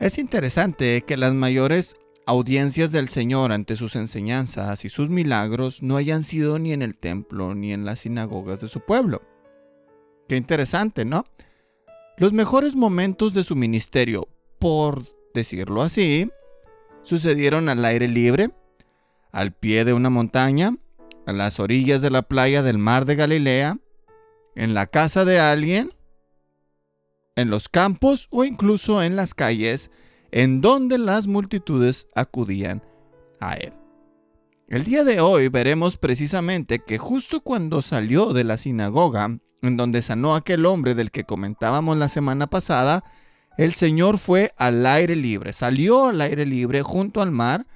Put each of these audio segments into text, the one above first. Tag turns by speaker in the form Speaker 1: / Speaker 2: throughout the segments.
Speaker 1: Es interesante que las mayores audiencias del Señor ante sus enseñanzas y sus milagros no hayan sido ni en el templo ni en las sinagogas de su pueblo. Qué interesante, ¿no? Los mejores momentos de su ministerio, por decirlo así, sucedieron al aire libre, al pie de una montaña, a las orillas de la playa del mar de Galilea, en la casa de alguien, en los campos o incluso en las calles en donde las multitudes acudían a él. El día de hoy veremos precisamente que justo cuando salió de la sinagoga, en donde sanó aquel hombre del que comentábamos la semana pasada, el Señor fue al aire libre, salió al aire libre junto al mar,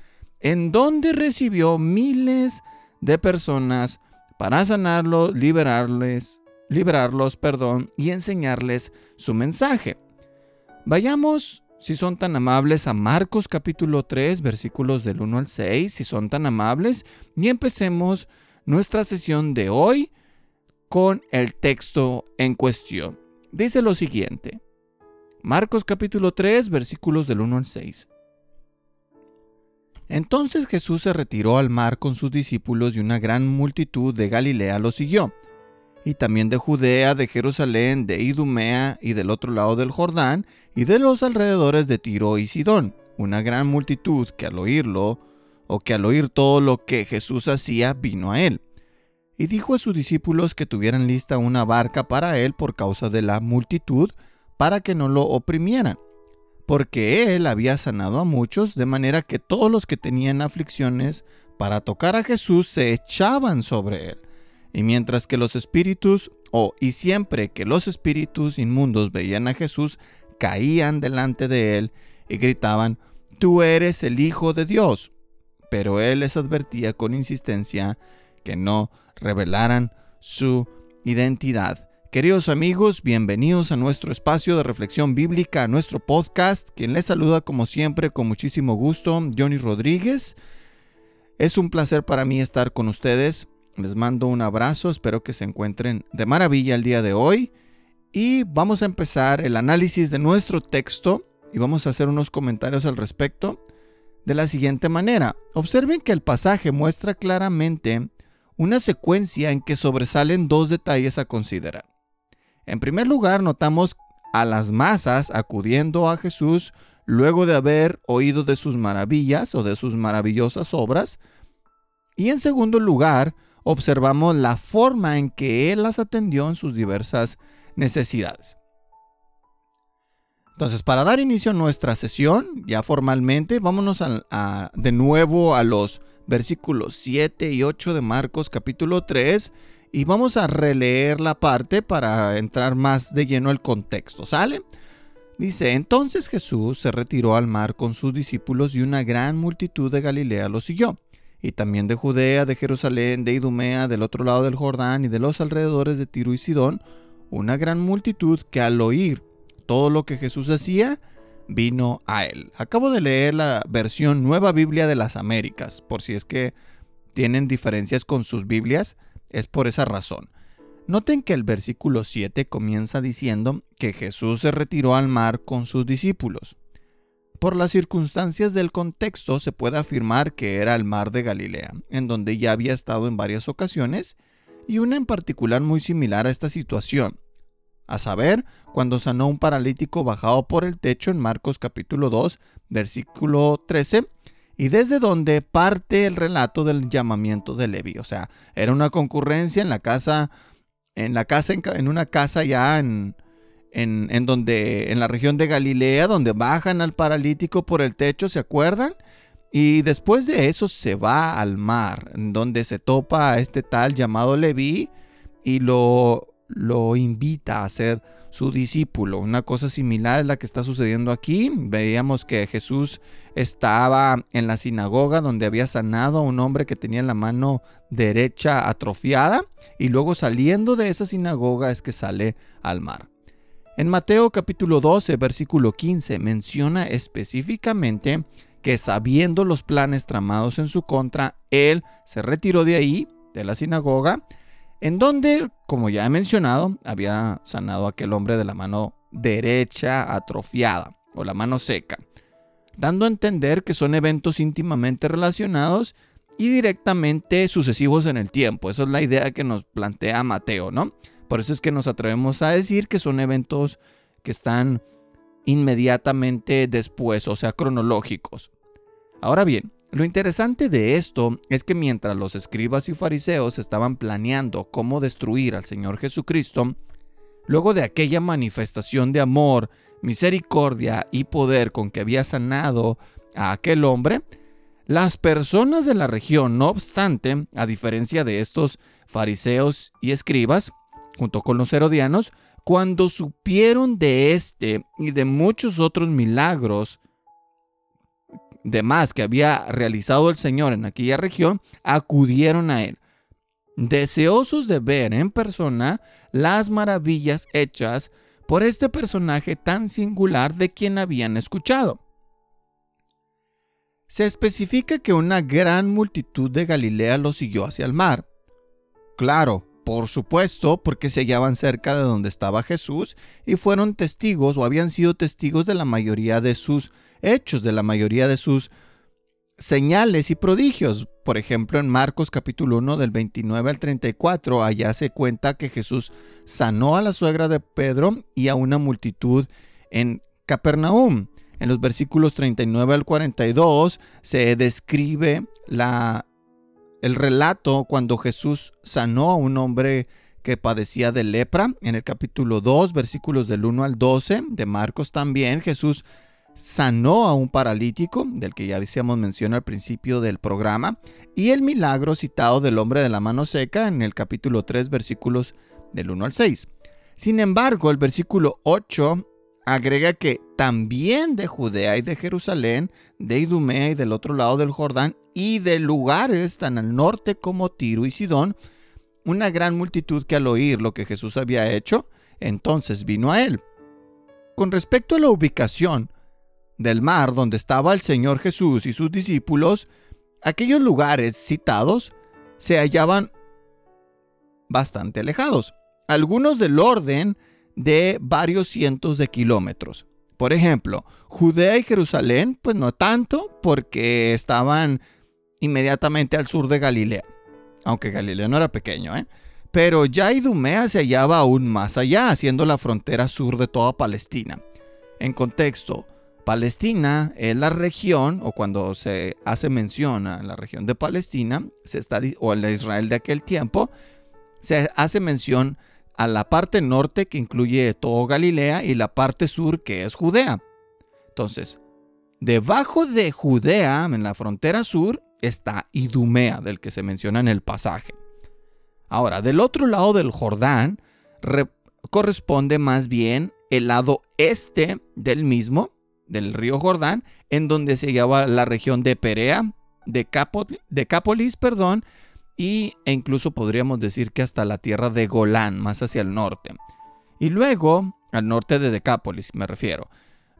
Speaker 1: en donde recibió miles de personas para sanarlos, liberarles, liberarlos, perdón, y enseñarles su mensaje. Vayamos, si son tan amables, a Marcos capítulo 3, versículos del 1 al 6, si son tan amables, y empecemos nuestra sesión de hoy con el texto en cuestión. Dice lo siguiente. Marcos capítulo 3, versículos del 1 al 6. Entonces Jesús se retiró al mar con sus discípulos y una gran multitud de Galilea lo siguió, y también de Judea, de Jerusalén, de Idumea y del otro lado del Jordán, y de los alrededores de Tiro y Sidón, una gran multitud que al oírlo, o que al oír todo lo que Jesús hacía, vino a él. Y dijo a sus discípulos que tuvieran lista una barca para él por causa de la multitud, para que no lo oprimieran, porque él había sanado a muchos, de manera que todos los que tenían aflicciones para tocar a Jesús se echaban sobre él. Y mientras que los espíritus, o y siempre que los espíritus inmundos veían a Jesús, caían delante de él y gritaban, Tú eres el Hijo de Dios. Pero él les advertía con insistencia que no revelaran su identidad. Queridos amigos, bienvenidos a nuestro espacio de reflexión bíblica, a nuestro podcast. Quien les saluda como siempre con muchísimo gusto, Johnny Rodríguez. Es un placer para mí estar con ustedes. Les mando un abrazo, espero que se encuentren de maravilla el día de hoy. Y vamos a empezar el análisis de nuestro texto y vamos a hacer unos comentarios al respecto de la siguiente manera. Observen que el pasaje muestra claramente una secuencia en que sobresalen dos detalles a considerar. En primer lugar, notamos a las masas acudiendo a Jesús luego de haber oído de sus maravillas o de sus maravillosas obras. Y en segundo lugar, observamos la forma en que Él las atendió en sus diversas necesidades. Entonces, para dar inicio a nuestra sesión, ya formalmente, vámonos de nuevo a los versículos 7 y 8 de Marcos capítulo 3 y vamos a releer la parte para entrar más de lleno al contexto, ¿sale? Dice, entonces Jesús se retiró al mar con sus discípulos y una gran multitud de Galilea lo siguió, y también de Judea, de Jerusalén, de Idumea, del otro lado del Jordán y de los alrededores de Tiro y Sidón, una gran multitud que al oír todo lo que Jesús hacía, vino a él. Acabo de leer la versión Nueva Biblia de las Américas, por si es que tienen diferencias con sus Biblias. Es por esa razón. Noten que el versículo 7 comienza diciendo que Jesús se retiró al mar con sus discípulos. Por las circunstancias del contexto se puede afirmar que era el mar de Galilea, en donde ya había estado en varias ocasiones, y una en particular muy similar a esta situación, a saber, cuando sanó un paralítico bajado por el techo en Marcos capítulo 2, versículo 13, y desde donde parte el relato del llamamiento de Levi. O sea, era una concurrencia en la casa, en la casa, en, una casa ya en, en, donde, en la región de Galilea, donde bajan al paralítico por el techo, ¿se acuerdan? Y después de eso se va al mar, donde se topa a este tal llamado Levi y lo, lo invita a ser su discípulo. Una cosa similar es la que está sucediendo aquí. Veíamos que Jesús estaba en la sinagoga donde había sanado a un hombre que tenía la mano derecha atrofiada y luego saliendo de esa sinagoga es que sale al mar. En Mateo capítulo 12, versículo 15 menciona específicamente que sabiendo los planes tramados en su contra, él se retiró de ahí, de la sinagoga, en donde, como ya he mencionado, había sanado a aquel hombre de la mano derecha atrofiada o la mano seca. dando a entender que son eventos íntimamente relacionados y directamente sucesivos en el tiempo. Esa es la idea que nos plantea Mateo, ¿no? Por eso es que nos atrevemos a decir que son eventos que están inmediatamente después, o sea, cronológicos. Ahora bien, lo interesante de esto es que mientras los escribas y fariseos estaban planeando cómo destruir al Señor Jesucristo, luego de aquella manifestación de amor, misericordia y poder con que había sanado a aquel hombre, las personas de la región, no obstante, a diferencia de estos fariseos y escribas, junto con los herodianos, cuando supieron de este y de muchos otros milagros de más que había realizado el Señor en aquella región, acudieron a él, deseosos de ver en persona las maravillas hechas por este personaje tan singular de quien habían escuchado. Se especifica que una gran multitud de Galilea lo siguió hacia el mar. Claro, por supuesto, porque se hallaban cerca de donde estaba Jesús y fueron testigos o habían sido testigos de la mayoría de sus hechos, de la mayoría de sus señales y prodigios. Por ejemplo, en Marcos capítulo 1 del 29 al 34, allá se cuenta que Jesús sanó a la suegra de Pedro y a una multitud en Capernaum. En los versículos 39 al 42 se describe la el relato cuando Jesús sanó a un hombre que padecía de lepra. En el capítulo 2, versículos del 1 al 12 de Marcos también, Jesús sanó a un paralítico, del que ya hacíamos mención al principio del programa, y el milagro citado del hombre de la mano seca en el capítulo 3, versículos del 1 al 6. Sin embargo, el versículo 8 agrega que también de Judea y de Jerusalén, de Idumea y del otro lado del Jordán, y de lugares tan al norte como Tiro y Sidón, una gran multitud que al oír lo que Jesús había hecho, entonces vino a él. Con respecto a la ubicación del mar donde estaba el Señor Jesús y sus discípulos, aquellos lugares citados se hallaban bastante alejados, algunos del orden de varios cientos de kilómetros. Por ejemplo, Judea y Jerusalén, pues no tanto, porque estaban inmediatamente al sur de Galilea, aunque Galilea no era pequeño, ¿eh? Pero ya Idumea se hallaba aún más allá, siendo la frontera sur de toda Palestina. En contexto, Palestina es la región, o cuando se hace mención a la región de Palestina, se está, o en Israel de aquel tiempo, se hace mención a la parte norte que incluye todo Galilea y la parte sur que es Judea. Entonces, debajo de Judea, en la frontera sur, está Idumea, del que se menciona en el pasaje. Ahora, del otro lado del Jordán corresponde más bien el lado este del mismo, del río Jordán, en donde se hallaba la región de Perea, de Decápolis, perdón, y, e incluso podríamos decir que hasta la tierra de Golán, más hacia el norte. Y luego, al norte de Decápolis, me refiero.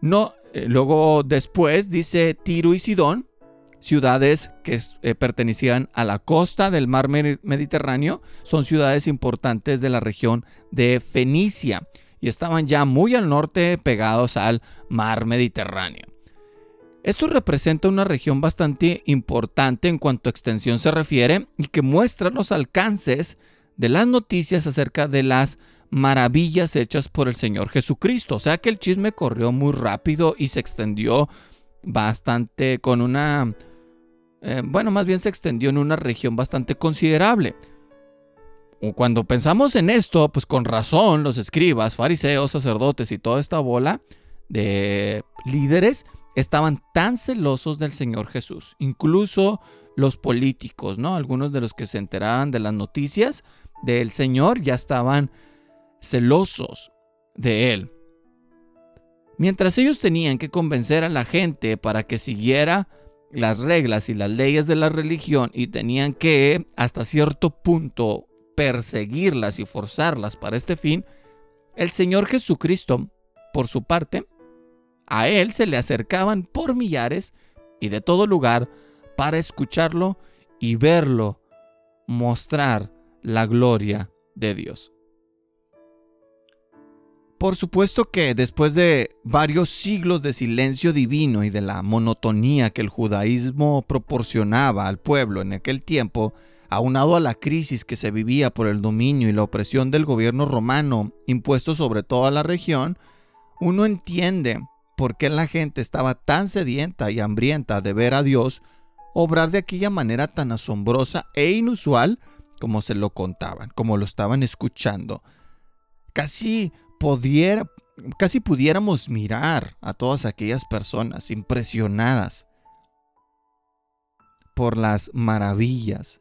Speaker 1: No, eh, luego después dice Tiro y Sidón, ciudades que eh, pertenecían a la costa del mar Mediterráneo, son ciudades importantes de la región de Fenicia y estaban ya muy al norte pegados al mar Mediterráneo. Esto representa una región bastante importante en cuanto a extensión se refiere y que muestra los alcances de las noticias acerca de las maravillas hechas por el Señor Jesucristo. O sea que el chisme corrió muy rápido y se extendió bastante con una... Eh, bueno, más bien se extendió en una región bastante considerable. Cuando pensamos en esto, pues con razón los escribas, fariseos, sacerdotes y toda esta bola de líderes estaban tan celosos del Señor Jesús, incluso los políticos, ¿no? Algunos de los que se enteraban de las noticias del Señor ya estaban celosos de Él. Mientras ellos tenían que convencer a la gente para que siguiera las reglas y las leyes de la religión y tenían que, hasta cierto punto, perseguirlas y forzarlas para este fin, el Señor Jesucristo, por su parte, a él se le acercaban por millares y de todo lugar para escucharlo y verlo mostrar la gloria de Dios. Por supuesto que después de varios siglos de silencio divino y de la monotonía que el judaísmo proporcionaba al pueblo en aquel tiempo, aunado a la crisis que se vivía por el dominio y la opresión del gobierno romano impuesto sobre toda la región, uno entiende por qué la gente estaba tan sedienta y hambrienta de ver a Dios obrar de aquella manera tan asombrosa e inusual como se lo contaban, como lo estaban escuchando. Casi, pudiera, casi pudiéramos mirar a todas aquellas personas impresionadas por las maravillas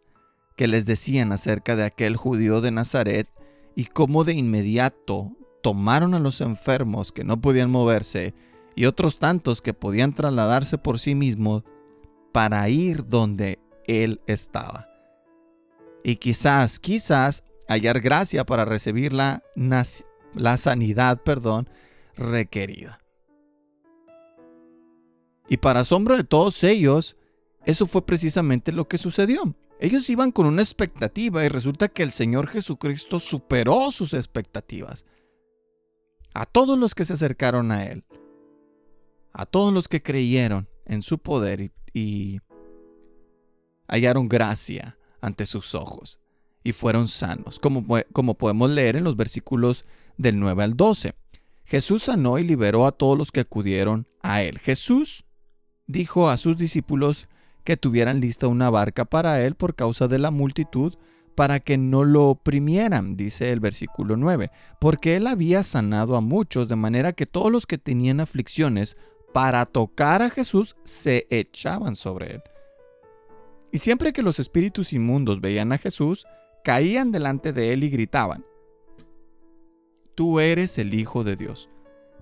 Speaker 1: que les decían acerca de aquel judío de Nazaret y cómo de inmediato tomaron a los enfermos que no podían moverse y otros tantos que podían trasladarse por sí mismos para ir donde él estaba. Y quizás, quizás hallar gracia para recibir la, la sanidad, perdón, requerida. Y para asombro de todos ellos, eso fue precisamente lo que sucedió. Ellos iban con una expectativa y resulta que el Señor Jesucristo superó sus expectativas. A todos los que se acercaron a Él, a todos los que creyeron en su poder y, hallaron gracia ante sus ojos y fueron sanos, como, como podemos leer en los versículos del 9 al 12. Jesús sanó y liberó a todos los que acudieron a Él. Jesús dijo a sus discípulos que tuvieran lista una barca para Él por causa de la multitud, para que no lo oprimieran, dice el versículo 9, porque Él había sanado a muchos, de manera que todos los que tenían aflicciones para tocar a Jesús se echaban sobre él. Y siempre que los espíritus inmundos veían a Jesús, caían delante de él y gritaban, Tú eres el Hijo de Dios.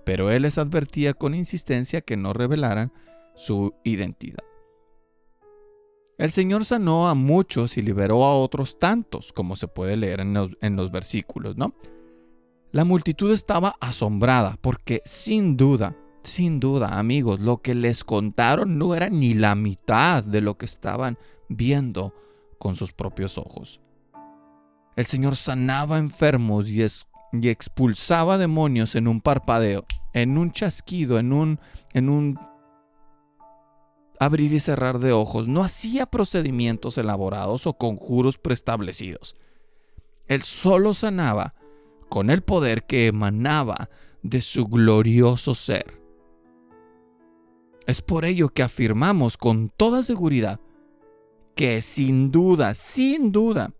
Speaker 1: Pero él les advertía con insistencia que no revelaran su identidad. El Señor sanó a muchos y liberó a otros tantos, como se puede leer en los, en los versículos, ¿no? La multitud estaba asombrada porque sin duda sin duda, amigos, lo que les contaron no era ni la mitad de lo que estaban viendo con sus propios ojos. El Señor sanaba enfermos y, expulsaba demonios en un parpadeo, en un chasquido, en un, en un abrir y cerrar de ojos. No hacía procedimientos elaborados o conjuros preestablecidos. Él solo sanaba con el poder que emanaba de su glorioso ser. Es por ello que afirmamos con toda seguridad que sin duda, sin duda,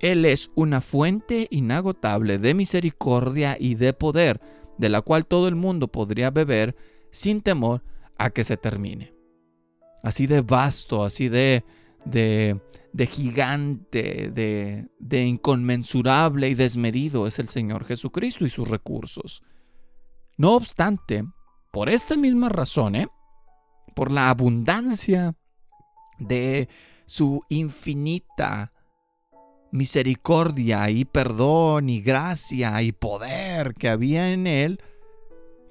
Speaker 1: Él es una fuente inagotable de misericordia y de poder, de la cual todo el mundo podría beber sin temor a que se termine. Así de vasto, así de, de, de gigante, de, de inconmensurable y desmedido es el Señor Jesucristo y sus recursos. No obstante, por esta misma razón, ¿eh? Por la abundancia de su infinita misericordia y perdón y gracia y poder que había en él,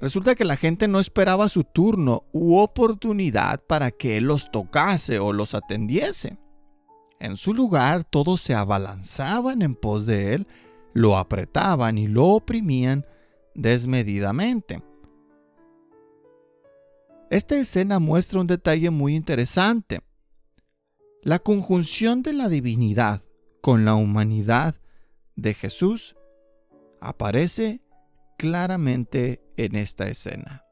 Speaker 1: resulta que la gente no esperaba su turno u oportunidad para que él los tocase o los atendiese. En su lugar todos se abalanzaban en pos de él, lo apretaban y lo oprimían desmedidamente. Esta escena muestra un detalle muy interesante. La conjunción de la divinidad con la humanidad de Jesús aparece claramente en esta escena.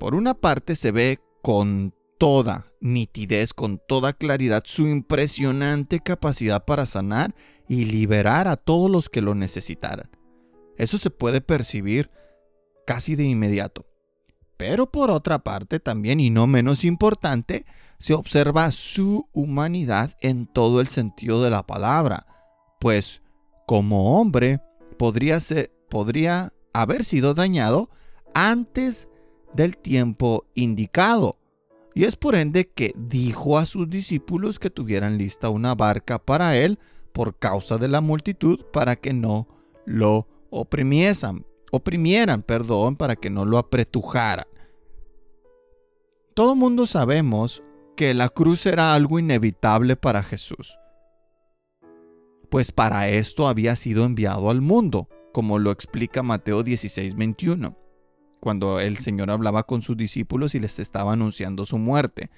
Speaker 1: Por una parte se ve con toda nitidez, con toda claridad, su impresionante capacidad para sanar y liberar a todos los que lo necesitaran. Eso se puede percibir casi de inmediato. Pero por otra parte también, y no menos importante, se observa su humanidad en todo el sentido de la palabra, pues como hombre podría, podría haber sido dañado antes del tiempo indicado. Y es por ende que dijo a sus discípulos que tuvieran lista una barca para él por causa de la multitud para que no lo oprimiesen oprimieran, perdón, para que no lo apretujaran. Todo mundo sabemos que la cruz era algo inevitable para Jesús, pues para esto había sido enviado al mundo, como lo explica Mateo 16, 21, cuando el Señor hablaba con sus discípulos y les estaba anunciando su muerte.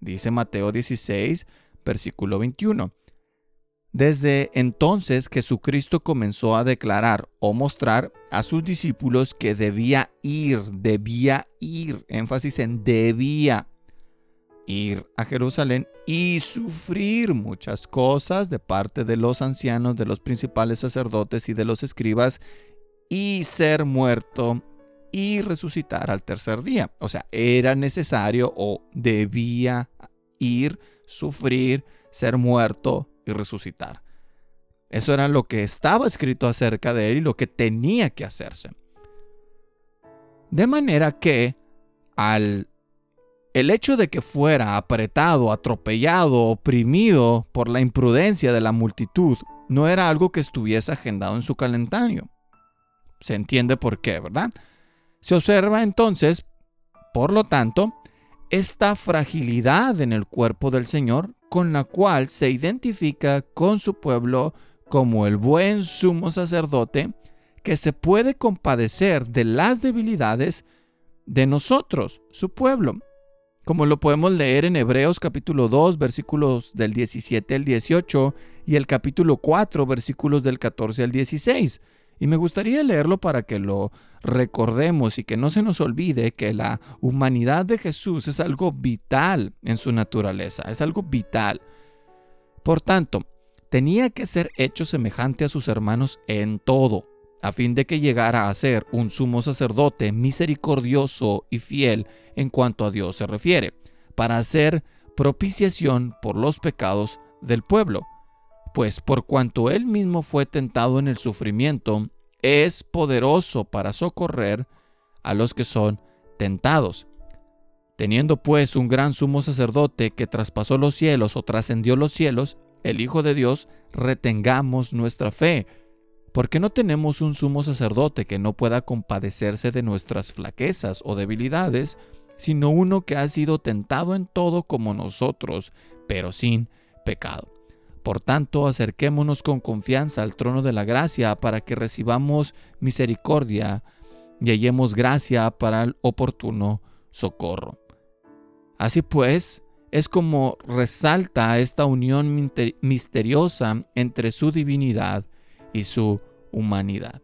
Speaker 1: Dice Mateo 16, versículo 21. Desde entonces Jesucristo comenzó a declarar o mostrar a sus discípulos que debía ir, debía ir, énfasis en debía ir a Jerusalén y sufrir muchas cosas de parte de los ancianos, de los principales sacerdotes y de los escribas y ser muerto y resucitar al tercer día. O sea, era necesario o debía ir, sufrir, ser muerto y resucitar. Eso era lo que estaba escrito acerca de él y lo que tenía que hacerse. De manera que al el hecho de que fuera apretado, atropellado, oprimido por la imprudencia de la multitud no era algo que estuviese agendado en su calendario. Se entiende por qué, ¿verdad? Se observa entonces, por lo tanto, esta fragilidad en el cuerpo del Señor con la cual se identifica con su pueblo como el buen sumo sacerdote que se puede compadecer de las debilidades de nosotros, su pueblo, como lo podemos leer en Hebreos capítulo 2 versículos del 17 al 18 y el capítulo 4 versículos del 14 al 16. Y me gustaría leerlo para que lo recordemos y que no se nos olvide que la humanidad de Jesús es algo vital en su naturaleza, es algo vital. Por tanto, tenía que ser hecho semejante a sus hermanos en todo, a fin de que llegara a ser un sumo sacerdote misericordioso y fiel en cuanto a Dios se refiere, para hacer propiciación por los pecados del pueblo pues por cuanto él mismo fue tentado en el sufrimiento, es poderoso para socorrer a los que son tentados. Teniendo pues un gran sumo sacerdote que traspasó los cielos o trascendió los cielos, el Hijo de Dios, retengamos nuestra fe. porque no tenemos un sumo sacerdote que no pueda compadecerse de nuestras flaquezas o debilidades, sino uno que ha sido tentado en todo como nosotros, pero sin pecado? Por tanto, acerquémonos con confianza al trono de la gracia para que recibamos misericordia y hallemos gracia para el oportuno socorro. Así pues, es como resalta esta unión misteriosa entre su divinidad y su humanidad.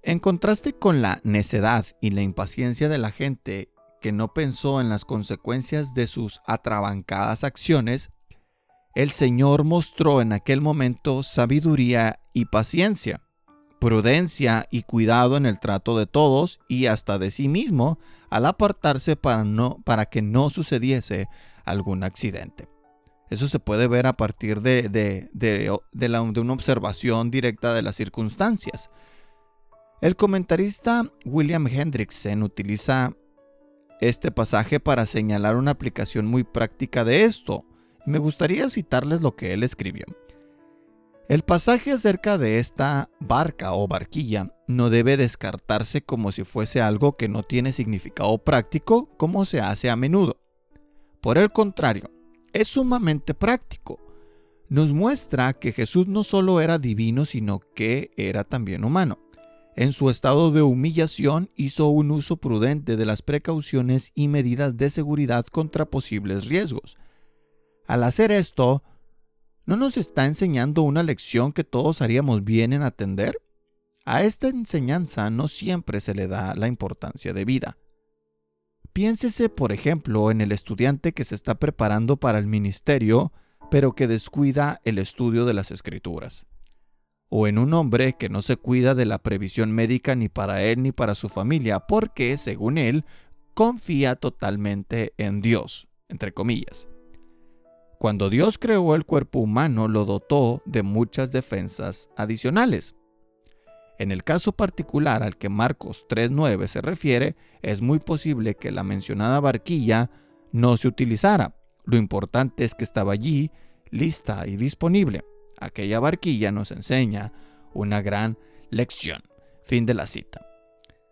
Speaker 1: En contraste con la necedad y la impaciencia de la gente que no pensó en las consecuencias de sus atrabancadas acciones, el Señor mostró en aquel momento sabiduría y paciencia, prudencia y cuidado en el trato de todos y hasta de sí mismo al apartarse para, no, para que no sucediese algún accidente. Eso se puede ver a partir de, de, de, de una observación directa de las circunstancias. El comentarista William Hendrickson utiliza este pasaje para señalar una aplicación muy práctica de esto. Me gustaría citarles lo que él escribió. El pasaje acerca de esta barca o barquilla no debe descartarse como si fuese algo que no tiene significado práctico como se hace a menudo. Por el contrario, es sumamente práctico. Nos muestra que Jesús no solo era divino, sino que era también humano. En su estado de humillación hizo un uso prudente de las precauciones y medidas de seguridad contra posibles riesgos. Al hacer esto, ¿no nos está enseñando una lección que todos haríamos bien en atender? A esta enseñanza no siempre se le da la importancia de vida. Piénsese, por ejemplo, en el estudiante que se está preparando para el ministerio, pero que descuida el estudio de las escrituras o en un hombre que no se cuida de la previsión médica ni para él ni para su familia, porque, según él, confía totalmente en Dios, entre comillas. Cuando Dios creó el cuerpo humano, lo dotó de muchas defensas adicionales. En el caso particular al que Marcos 3.9 se refiere, es muy posible que la mencionada barquilla no se utilizara. Lo importante es que estaba allí, lista y disponible. Aquella barquilla nos enseña una gran lección. Fin de la cita.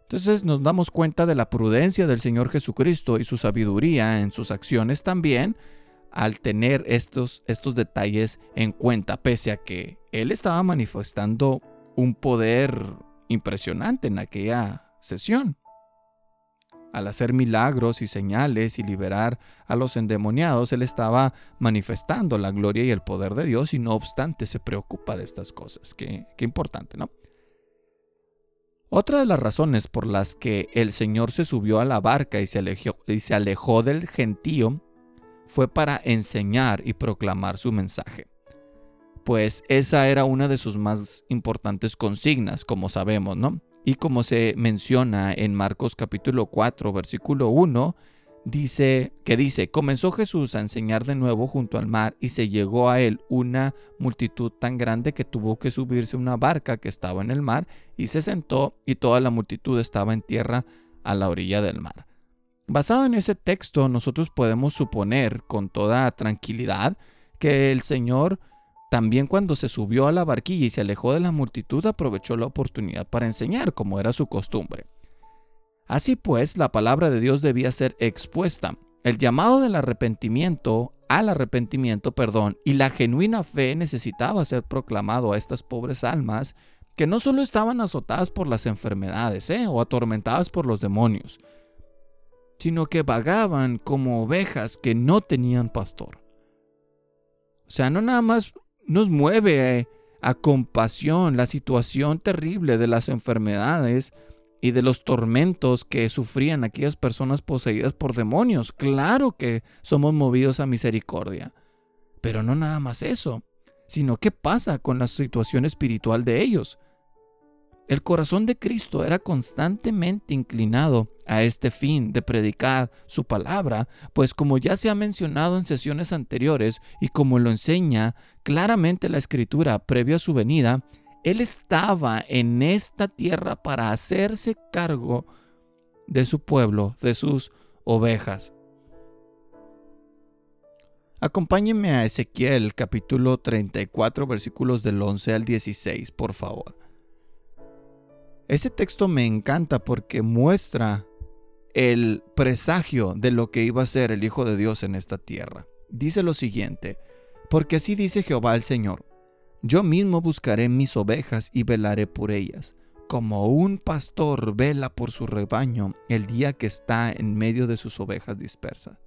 Speaker 1: Entonces nos damos cuenta de la prudencia del Señor Jesucristo y su sabiduría en sus acciones también al tener estos, estos detalles en cuenta, pese a que él estaba manifestando un poder impresionante en aquella sesión. Al hacer milagros y señales y liberar a los endemoniados, él estaba manifestando la gloria y el poder de Dios y no obstante se preocupa de estas cosas. Qué, qué importante, ¿no? Otra de las razones por las que el Señor se subió a la barca y se alejó, y se alejó del gentío fue para enseñar y proclamar su mensaje. Pues esa era una de sus más importantes consignas, como sabemos, ¿no? Y como se menciona en Marcos capítulo 4, versículo 1, dice que dice, comenzó Jesús a enseñar de nuevo junto al mar y se llegó a él una multitud tan grande que tuvo que subirse una barca que estaba en el mar y se sentó y toda la multitud estaba en tierra a la orilla del mar. Basado en ese texto, nosotros podemos suponer con toda tranquilidad que el Señor también cuando se subió a la barquilla y se alejó de la multitud aprovechó la oportunidad para enseñar como era su costumbre. Así pues, la palabra de Dios debía ser expuesta. El llamado del arrepentimiento al arrepentimiento, perdón, y la genuina fe necesitaba ser proclamado a estas pobres almas que no solo estaban azotadas por las enfermedades ¿eh? o atormentadas por los demonios, sino que vagaban como ovejas que no tenían pastor. O sea, no nada más nos mueve eh, a compasión la situación terrible de las enfermedades, y de los tormentos que sufrían aquellas personas poseídas por demonios. Claro que somos movidos a misericordia. Pero no nada más eso, sino qué pasa con la situación espiritual de ellos. El corazón de Cristo era constantemente inclinado a este fin de predicar su palabra, pues como ya se ha mencionado en sesiones anteriores y como lo enseña claramente la escritura previo a su venida, él estaba en esta tierra para hacerse cargo de su pueblo, de sus ovejas. Acompáñenme a Ezequiel capítulo 34 versículos del 11 al 16, por favor. Ese texto me encanta porque muestra el presagio de lo que iba a ser el Hijo de Dios en esta tierra. Dice lo siguiente, porque así dice Jehová el Señor, yo mismo buscaré mis ovejas y velaré por ellas, como un pastor vela por su rebaño el día que está en medio de sus ovejas dispersas.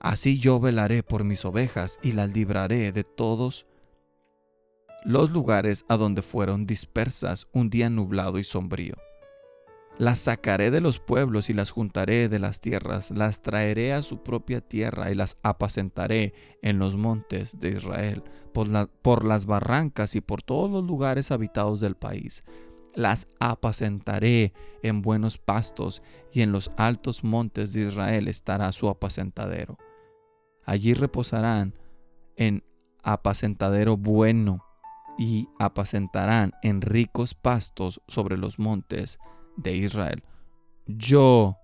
Speaker 1: Así yo velaré por mis ovejas y las libraré de todos los lugares a donde fueron dispersas un día nublado y sombrío. Las sacaré de los pueblos y las juntaré de las tierras, las traeré a su propia tierra y las apacentaré en los montes de Israel, por, por, las barrancas y por todos los lugares habitados del país. Las apacentaré en buenos pastos y en los altos montes de Israel estará su apacentadero. Allí reposarán en apacentadero bueno y apacentarán en ricos pastos sobre los montes de Israel. Yo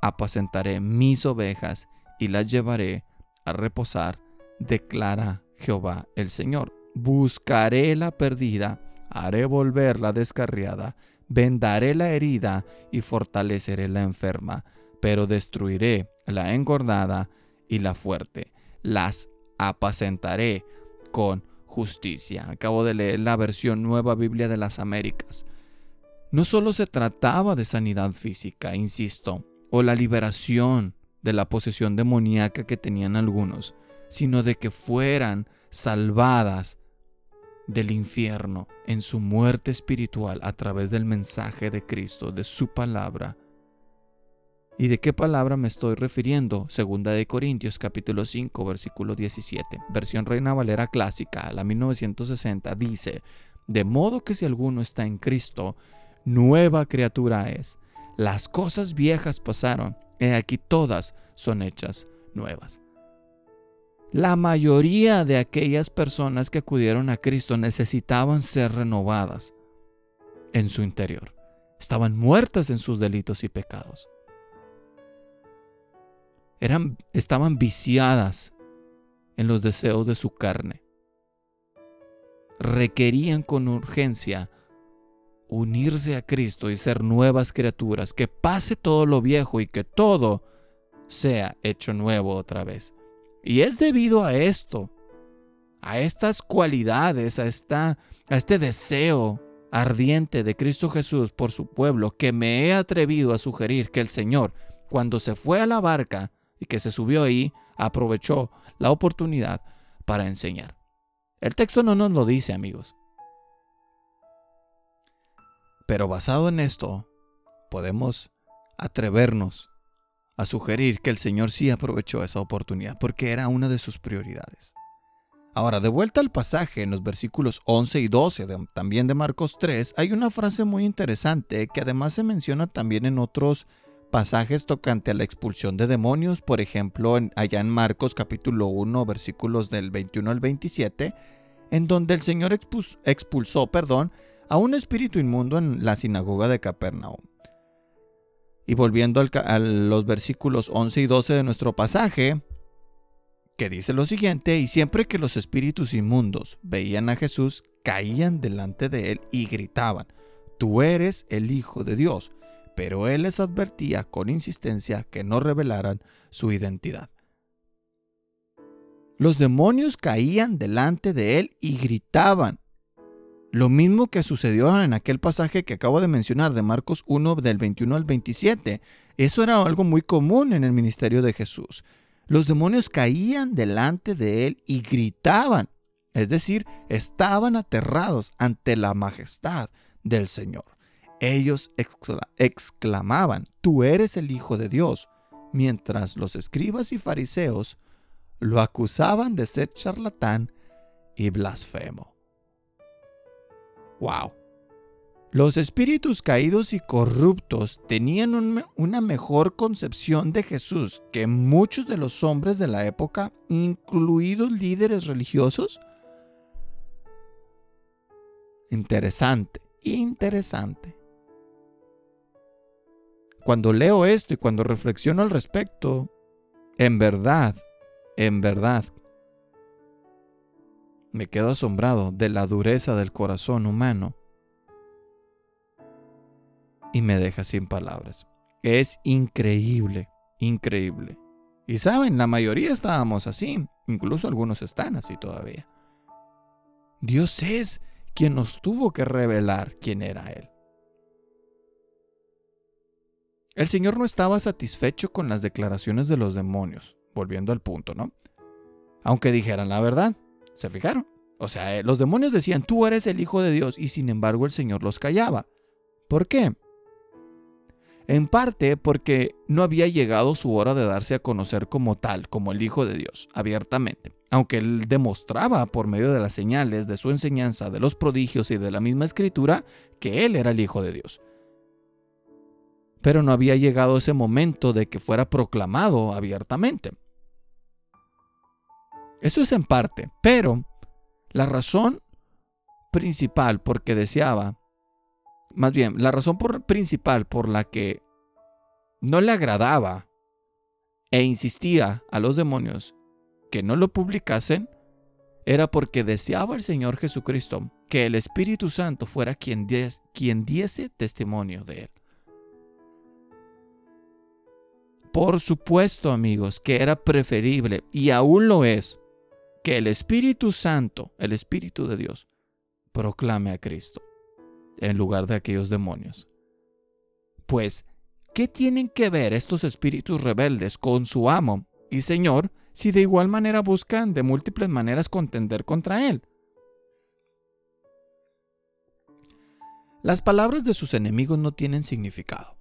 Speaker 1: apacentaré mis ovejas y las llevaré a reposar, declara Jehová el Señor. Buscaré la perdida, haré volver la descarriada, vendaré la herida y fortaleceré la enferma, pero destruiré la engordada y la fuerte. Las apacentaré con justicia. Acabo de leer la versión Nueva Biblia de las Américas. No solo se trataba de sanidad física, insisto, o la liberación de la posesión demoníaca que tenían algunos, sino de que fueran salvadas del infierno en su muerte espiritual a través del mensaje de Cristo, de su palabra. ¿Y de qué palabra me estoy refiriendo? Segunda de Corintios capítulo 5 versículo 17, versión Reina Valera clásica, la 1960, dice, de modo que si alguno está en Cristo, nueva criatura es. Las cosas viejas pasaron, y aquí todas son hechas nuevas. La mayoría de aquellas personas que acudieron a Cristo necesitaban ser renovadas en su interior. Estaban muertas en sus delitos y pecados. Eran, estaban viciadas en los deseos de su carne. Requerían con urgencia unirse a Cristo y ser nuevas criaturas, que pase todo lo viejo y que todo sea hecho nuevo otra vez. Y es debido a esto, a estas cualidades, a, esta, a este deseo ardiente de Cristo Jesús por su pueblo, que me he atrevido a sugerir que el Señor, cuando se fue a la barca y que se subió ahí, aprovechó la oportunidad para enseñar. El texto no nos lo dice, amigos. Pero basado en esto, podemos atrevernos a sugerir que el Señor sí aprovechó esa oportunidad porque era una de sus prioridades. Ahora, de vuelta al pasaje, en los versículos 11 y 12 también de Marcos 3, hay una frase muy interesante que además se menciona también en otros pasajes tocante a la expulsión de demonios, por ejemplo, allá en Marcos capítulo 1, versículos del 21 al 27, en donde el Señor expulsó, perdón, a un espíritu inmundo en la sinagoga de Capernaum. Y volviendo a los versículos 11 y 12 de nuestro pasaje, que dice lo siguiente, y siempre que los espíritus inmundos veían a Jesús, caían delante de él y gritaban, Tú eres el Hijo de Dios pero él les advertía con insistencia que no revelaran su identidad. Los demonios caían delante de él y gritaban. Lo mismo que sucedió en aquel pasaje que acabo de mencionar de Marcos 1 del 21 al 27. Eso era algo muy común en el ministerio de Jesús. Los demonios caían delante de él y gritaban. Es decir, estaban aterrados ante la majestad del Señor. Ellos exclamaban, Tú eres el Hijo de Dios, mientras los escribas y fariseos lo acusaban de ser charlatán y blasfemo. ¡Wow! Los espíritus caídos y corruptos tenían una mejor concepción de Jesús que muchos de los hombres de la época, incluidos líderes religiosos. Interesante, interesante. Cuando leo esto y cuando reflexiono al respecto, en verdad, en verdad, me quedo asombrado de la dureza del corazón humano y me deja sin palabras. Es increíble, increíble. Y saben, la mayoría estábamos así, incluso algunos están así todavía. Dios es quien nos tuvo que revelar quién era Él. El Señor no estaba satisfecho con las declaraciones de los demonios, volviendo al punto, ¿no? Aunque dijeran la verdad, ¿se fijaron? O sea, eh, los demonios decían, tú eres el Hijo de Dios, y sin embargo el Señor los callaba. ¿Por qué? En parte porque no había llegado su hora de darse a conocer como tal, como el Hijo de Dios, abiertamente. Aunque él demostraba por medio de las señales de su enseñanza, de los prodigios y de la misma escritura, que él era el Hijo de Dios pero no había llegado ese momento de que fuera proclamado abiertamente. Eso es en parte, pero la razón principal por que deseaba, más bien, la razón principal por la que no le agradaba e insistía a los demonios que no lo publicasen, era porque deseaba el Señor Jesucristo que el Espíritu Santo fuera quien diese testimonio de él. Por supuesto, amigos, que era preferible, y aún lo es, que el Espíritu Santo, el Espíritu de Dios, proclame a Cristo en lugar de aquellos demonios. Pues, ¿qué tienen que ver estos espíritus rebeldes con su amo y Señor si de igual manera buscan de múltiples maneras contender contra Él? Las palabras de sus enemigos no tienen significado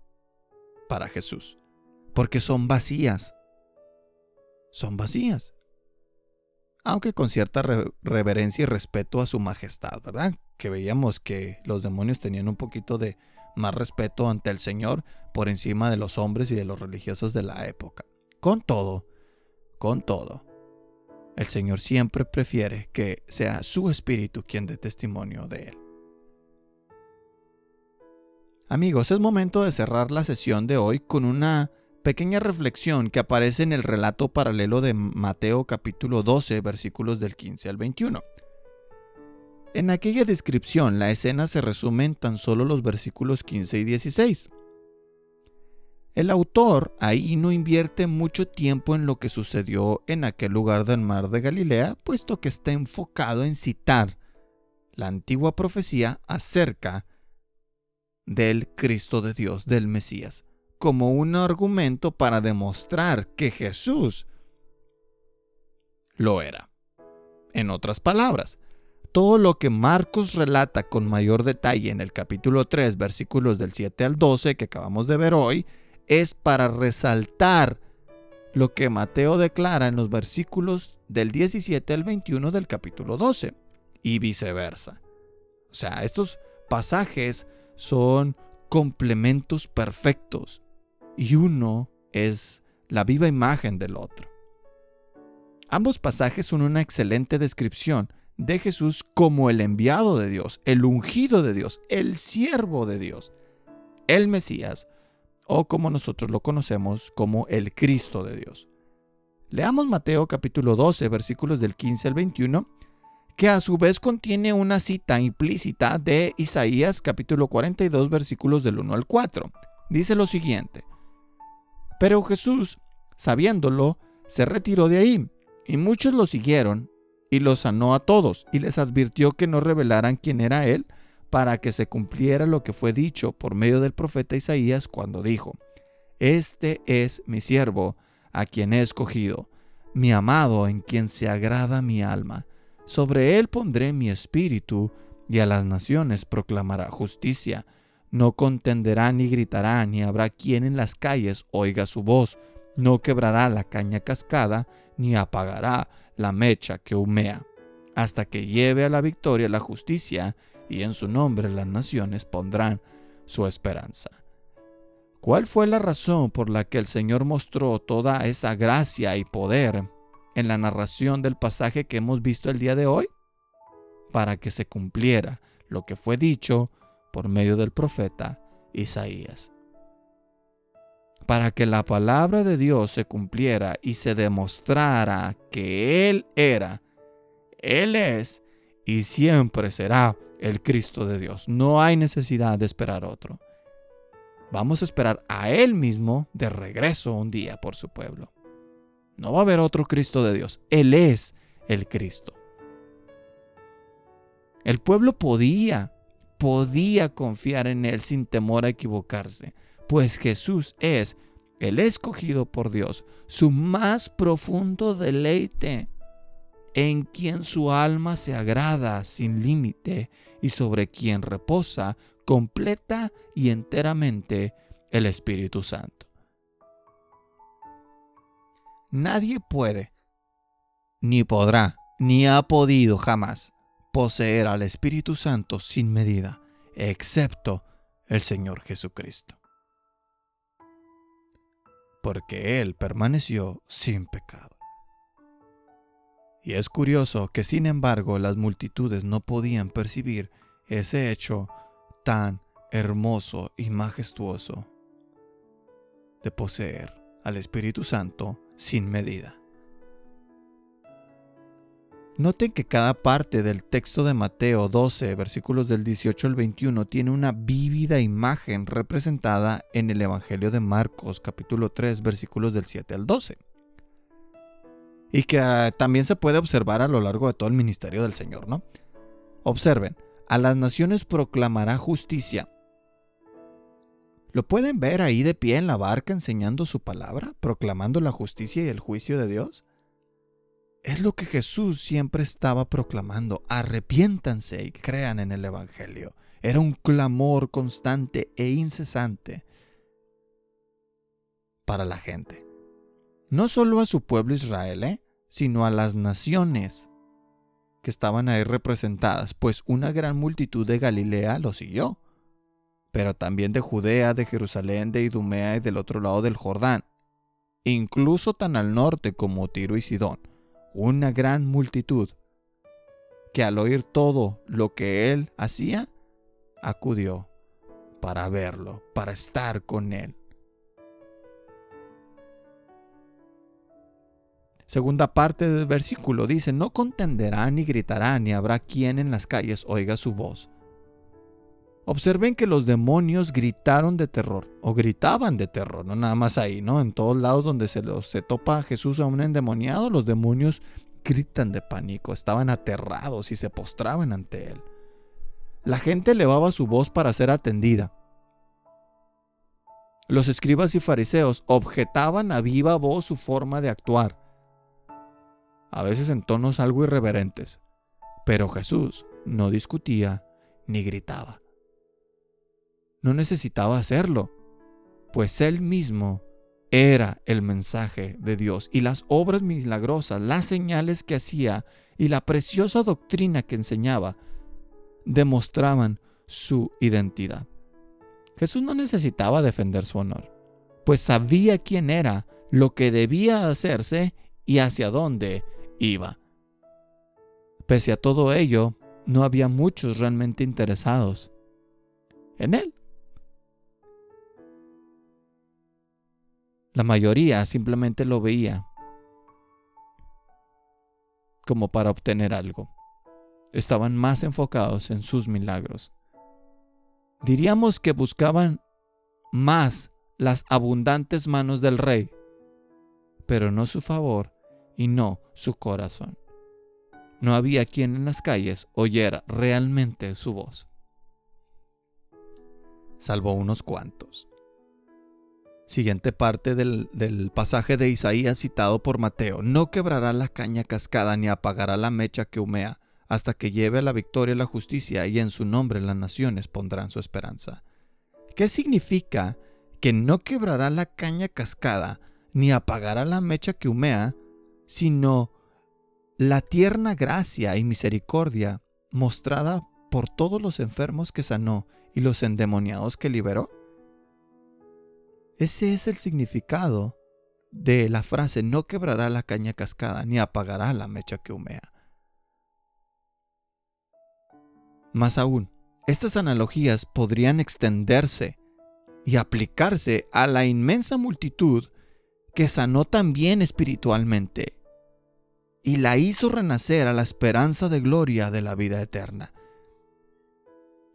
Speaker 1: para Jesús porque son vacías. Son vacías. Aunque con cierta reverencia y respeto a su majestad, ¿verdad? Que veíamos que los demonios tenían un poquito de más respeto ante el Señor por encima de los hombres y de los religiosos de la época. Con todo, con todo, el Señor siempre prefiere que sea su espíritu quien dé testimonio de Él. Amigos, es momento de cerrar la sesión de hoy con una pequeña reflexión que aparece en el relato paralelo de Mateo capítulo 12 versículos del 15 al 21. En aquella descripción la escena se resume en tan solo los versículos 15 y 16. El autor ahí no invierte mucho tiempo en lo que sucedió en aquel lugar del mar de Galilea, puesto que está enfocado en citar la antigua profecía acerca del Cristo de Dios, del Mesías, como un argumento para demostrar que Jesús lo era. En otras palabras, todo lo que Marcos relata con mayor detalle en el capítulo 3, versículos del 7 al 12 que acabamos de ver hoy, es para resaltar lo que Mateo declara en los versículos del 17 al 21 del capítulo 12 y viceversa. O sea, estos pasajes son complementos perfectos y uno es la viva imagen del otro. Ambos pasajes son una excelente descripción de Jesús como el enviado de Dios, el ungido de Dios, el siervo de Dios, el Mesías, o como nosotros lo conocemos como el Cristo de Dios. Leamos Mateo capítulo 12 versículos del 15 al 21, que a su vez contiene una cita implícita de Isaías capítulo 42 versículos del 1 al 4. Dice lo siguiente, pero Jesús, sabiéndolo, se retiró de ahí y muchos lo siguieron y los sanó a todos y les advirtió que no revelaran quién era él para que se cumpliera lo que fue dicho por medio del profeta Isaías cuando dijo, Este es mi siervo, a quien he escogido, mi amado en quien se agrada mi alma. Sobre él pondré mi espíritu, y a las naciones proclamará justicia. No contenderá ni gritará, ni habrá quien en las calles oiga su voz. No quebrará la caña cascada, ni apagará la mecha que humea, hasta que lleve a la victoria la justicia, y en su nombre las naciones pondrán su esperanza. ¿Cuál fue la razón por la que el Señor mostró toda esa gracia y poder en la narración del pasaje que hemos visto el día de hoy? Para que se cumpliera lo que fue dicho por medio del profeta Isaías para que la palabra de Dios se cumpliera y se demostrara que Él era, Él es y siempre será el Cristo de Dios. No hay necesidad de esperar otro. Vamos a esperar a Él mismo de regreso un día por su pueblo. No va a haber otro Cristo de Dios. Él es el Cristo. El pueblo podía, podía confiar en Él sin temor a equivocarse pues Jesús es el escogido por Dios, su más profundo deleite, en quien su alma se agrada sin límite y sobre quien reposa completa y enteramente el Espíritu Santo. Nadie puede, ni podrá, ni ha podido jamás poseer al Espíritu Santo sin medida, excepto el Señor Jesucristo porque Él permaneció sin pecado. Y es curioso que sin embargo las multitudes no podían percibir ese hecho tan hermoso y majestuoso de poseer al Espíritu Santo sin medida. Noten que cada parte del texto de Mateo 12, versículos del 18 al 21, tiene una vívida imagen representada en el Evangelio de Marcos, capítulo 3, versículos del 7 al 12. Y que ah, también se puede observar a lo largo de todo el ministerio del Señor, ¿no? Observen, a las naciones proclamará justicia. ¿Lo pueden ver ahí de pie en la barca enseñando su palabra, proclamando la justicia y el juicio de Dios? Es lo que Jesús siempre estaba proclamando. Arrepiéntanse y crean en el Evangelio. Era un clamor constante e incesante para la gente. No solo a su pueblo Israel, ¿eh? sino a las naciones que estaban ahí representadas, pues una gran multitud de Galilea lo siguió, pero también de Judea, de Jerusalén, de Idumea y del otro lado del Jordán, incluso tan al norte como Tiro y Sidón una gran multitud que al oír todo lo que él hacía, acudió para verlo, para estar con él. Segunda parte del versículo dice, no contenderá ni gritará, ni habrá quien en las calles oiga su voz. Observen que los demonios gritaron de terror, o gritaban de terror, no nada más ahí, ¿no? En todos lados donde se, se topa a Jesús a un endemoniado, los demonios gritan de pánico, estaban aterrados y se postraban ante él. La gente elevaba su voz para ser atendida. Los escribas y fariseos objetaban a viva voz su forma de actuar, a veces en tonos algo irreverentes, pero Jesús no discutía ni gritaba no necesitaba hacerlo, pues él mismo era el mensaje de Dios y las obras milagrosas, las señales que hacía y la preciosa doctrina que enseñaba demostraban su identidad. Jesús no necesitaba defender su honor, pues sabía quién era, lo que debía hacerse y hacia dónde iba. Pese a todo ello, no había muchos realmente interesados en él. La mayoría simplemente lo veía como para obtener algo. Estaban más enfocados en sus milagros. Diríamos que buscaban más las abundantes manos del rey, pero no su favor y no su corazón. No había quien en las calles oyera realmente su voz. Salvo unos cuantos. Siguiente parte del, pasaje de Isaías citado por Mateo. No quebrará la caña cascada ni apagará la mecha que humea, hasta que lleve la victoria la justicia, y en su nombre las naciones pondrán su esperanza. ¿Qué significa que no quebrará la caña cascada ni apagará la mecha que humea, sino la tierna gracia y misericordia mostrada por todos los enfermos que sanó y los endemoniados que liberó? Ese es el significado de la frase no quebrará la caña cascada ni apagará la mecha que humea. Más aún, estas analogías podrían extenderse y aplicarse a la inmensa multitud que sanó también espiritualmente y la hizo renacer a la esperanza de gloria de la vida eterna.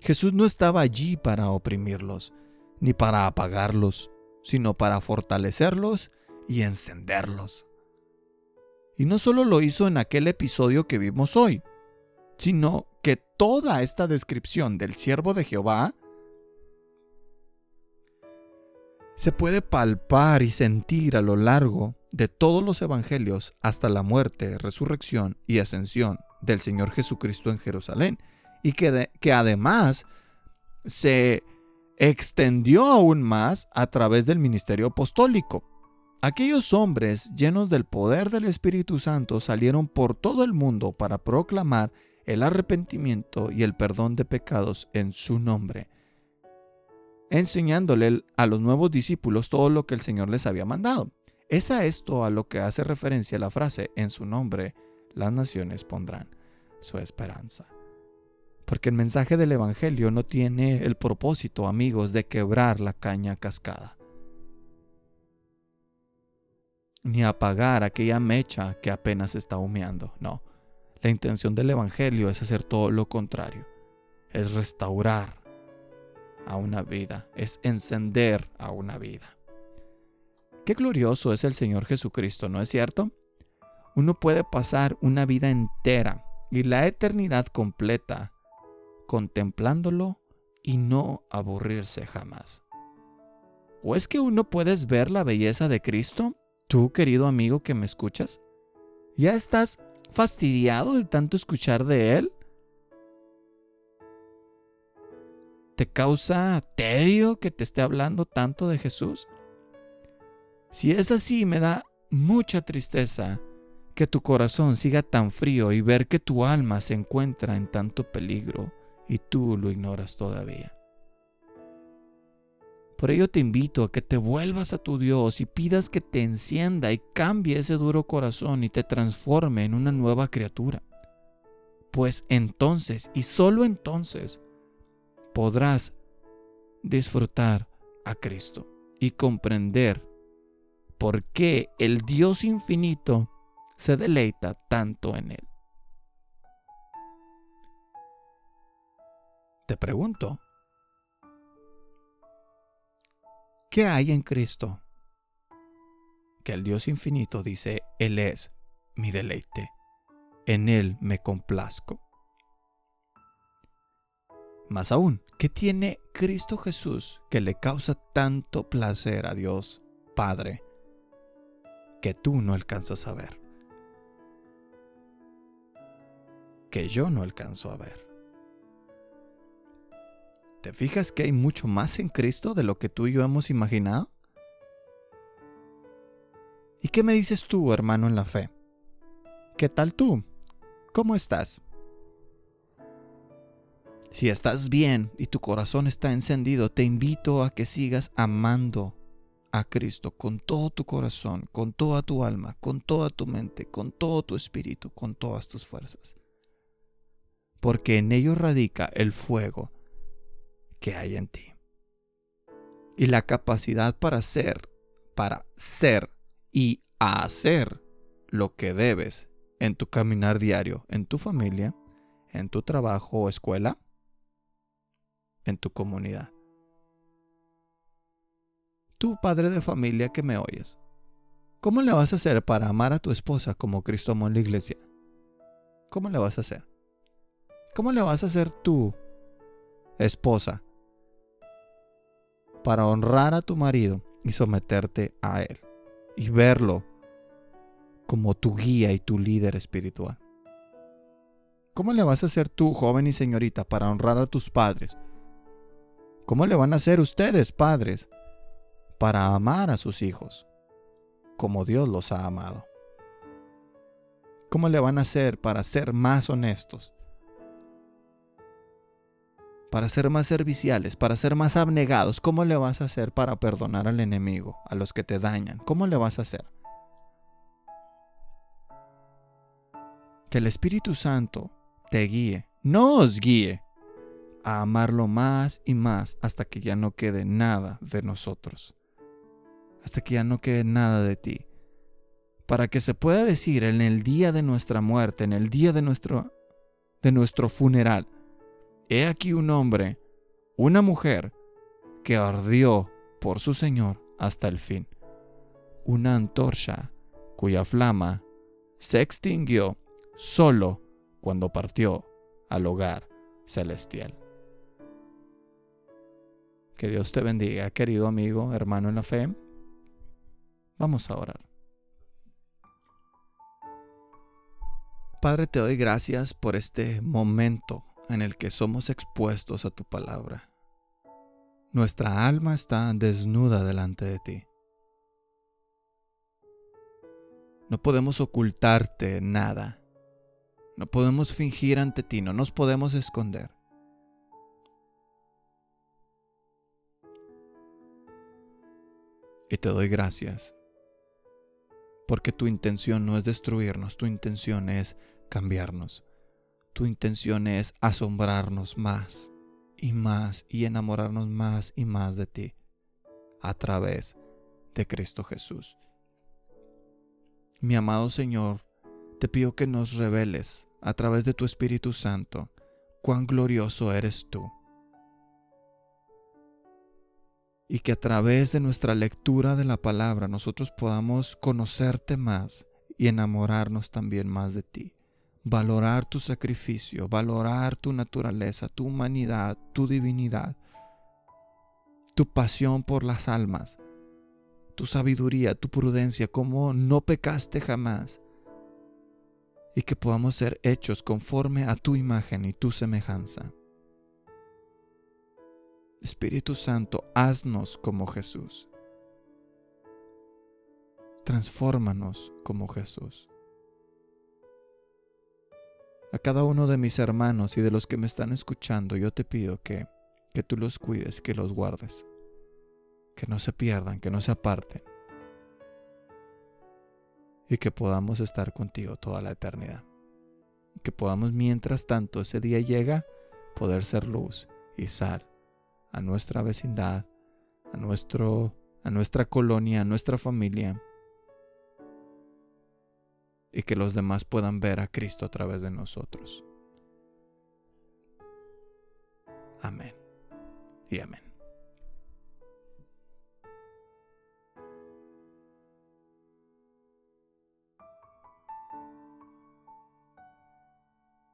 Speaker 1: Jesús no estaba allí para oprimirlos, ni para apagarlos, sino para fortalecerlos y encenderlos. Y no solo lo hizo en aquel episodio que vimos hoy, sino que toda esta descripción del siervo de Jehová se puede palpar y sentir a lo largo de todos los evangelios hasta la muerte, resurrección y ascensión del Señor Jesucristo en Jerusalén, y que, que además se extendió aún más a través del ministerio apostólico. Aquellos hombres llenos del poder del Espíritu Santo salieron por todo el mundo para proclamar el arrepentimiento y el perdón de pecados en su nombre, enseñándole a los nuevos discípulos todo lo que el Señor les había mandado. Es a esto a lo que hace referencia la frase, en su nombre las naciones pondrán su esperanza. Porque el mensaje del Evangelio no tiene el propósito, amigos, de quebrar la caña cascada. Ni apagar aquella mecha que apenas está humeando. No. La intención del Evangelio es hacer todo lo contrario. Es restaurar a una vida. Es encender a una vida. Qué glorioso es el Señor Jesucristo, ¿no es cierto? Uno puede pasar una vida entera y la eternidad completa contemplándolo y no aburrirse jamás. ¿O es que uno puedes ver la belleza de Cristo? Tú, querido amigo que me escuchas, ¿ya estás fastidiado de tanto escuchar de Él? ¿Te causa tedio que te esté hablando tanto de Jesús? Si es así, me da mucha tristeza que tu corazón siga tan frío y ver que tu alma se encuentra en tanto peligro y tú lo ignoras todavía. Por ello te invito a que te vuelvas a tu Dios y pidas que te encienda y cambie ese duro corazón y te transforme en una nueva criatura. Pues entonces, y solo entonces, podrás disfrutar a Cristo y comprender por qué el Dios infinito se deleita tanto en Él. Te pregunto, ¿Qué hay en Cristo? Que el Dios infinito dice, Él es mi deleite, en Él me complazco. Más aún, ¿qué tiene Cristo Jesús que le causa tanto placer a Dios Padre que tú no alcanzas a ver? Que yo no alcanzo a ver. ¿Te fijas que hay mucho más en Cristo de lo que tú y yo hemos imaginado? ¿Y qué me dices tú, hermano, en la fe? ¿Qué tal tú? ¿Cómo estás? Si estás bien y tu corazón está encendido, te invito a que sigas amando a Cristo con todo tu corazón, con toda tu alma, con toda tu mente, con todo tu espíritu, con todas tus fuerzas. Porque en ello radica el fuego que hay en ti. Y la capacidad para ser, para ser y hacer lo que debes en tu caminar diario, en tu familia, en tu trabajo o escuela, en tu comunidad. Tú, padre de familia que me oyes, ¿cómo le vas a hacer para amar a tu esposa como Cristo amó en la iglesia? ¿Cómo le vas a hacer? ¿Cómo le vas a hacer tú, esposa, para honrar a tu marido y someterte a él y verlo como tu guía y tu líder espiritual. ¿Cómo le vas a hacer tú, joven y señorita, para honrar a tus padres? ¿Cómo le van a hacer ustedes, padres, para amar a sus hijos como Dios los ha amado? ¿Cómo le van a hacer para ser más honestos? Para ser más serviciales, para ser más abnegados. ¿Cómo le vas a hacer para perdonar al enemigo, a los que te dañan? ¿Cómo le vas a hacer? Que el Espíritu Santo te guíe, nos guíe a amarlo más y más hasta que ya no quede nada de nosotros, hasta que ya no quede nada de ti, para que se pueda decir en el día de nuestra muerte, en el día de nuestro, de nuestro funeral, He aquí un hombre, una mujer, que ardió por su Señor hasta el fin. Una antorcha cuya flama se extinguió solo cuando partió al hogar celestial. Que Dios te bendiga, querido amigo, hermano en la fe. Vamos a orar. Padre, te doy gracias por este momento en el que somos expuestos a tu palabra. Nuestra alma está desnuda delante de ti. No podemos ocultarte nada. No podemos fingir ante ti, no nos podemos esconder. Y te doy gracias, porque tu intención no es destruirnos, tu intención es cambiarnos tu intención es asombrarnos más y más y enamorarnos más y más de ti a través de Cristo Jesús. Mi amado Señor, te pido que nos reveles a través de tu Espíritu Santo cuán glorioso eres tú. Y que a través de nuestra lectura de la palabra nosotros podamos conocerte más y enamorarnos también más de ti valorar tu sacrificio, valorar tu naturaleza, tu humanidad, tu divinidad, tu pasión por las almas, tu sabiduría, tu prudencia, como no pecaste jamás, y que podamos ser hechos conforme a tu imagen y tu semejanza. Espíritu Santo, haznos como Jesús. Transfórmanos como Jesús a cada uno de mis hermanos y de los que me están escuchando, yo te pido que, que tú los cuides, que los guardes, que no se pierdan, que no se aparten y que podamos estar contigo toda la eternidad. Que podamos, mientras tanto ese día llega, poder ser luz y sal a nuestra vecindad, a, nuestro, a nuestra colonia, a nuestra familia y que los demás puedan ver a Cristo a través de nosotros. Amén y amén.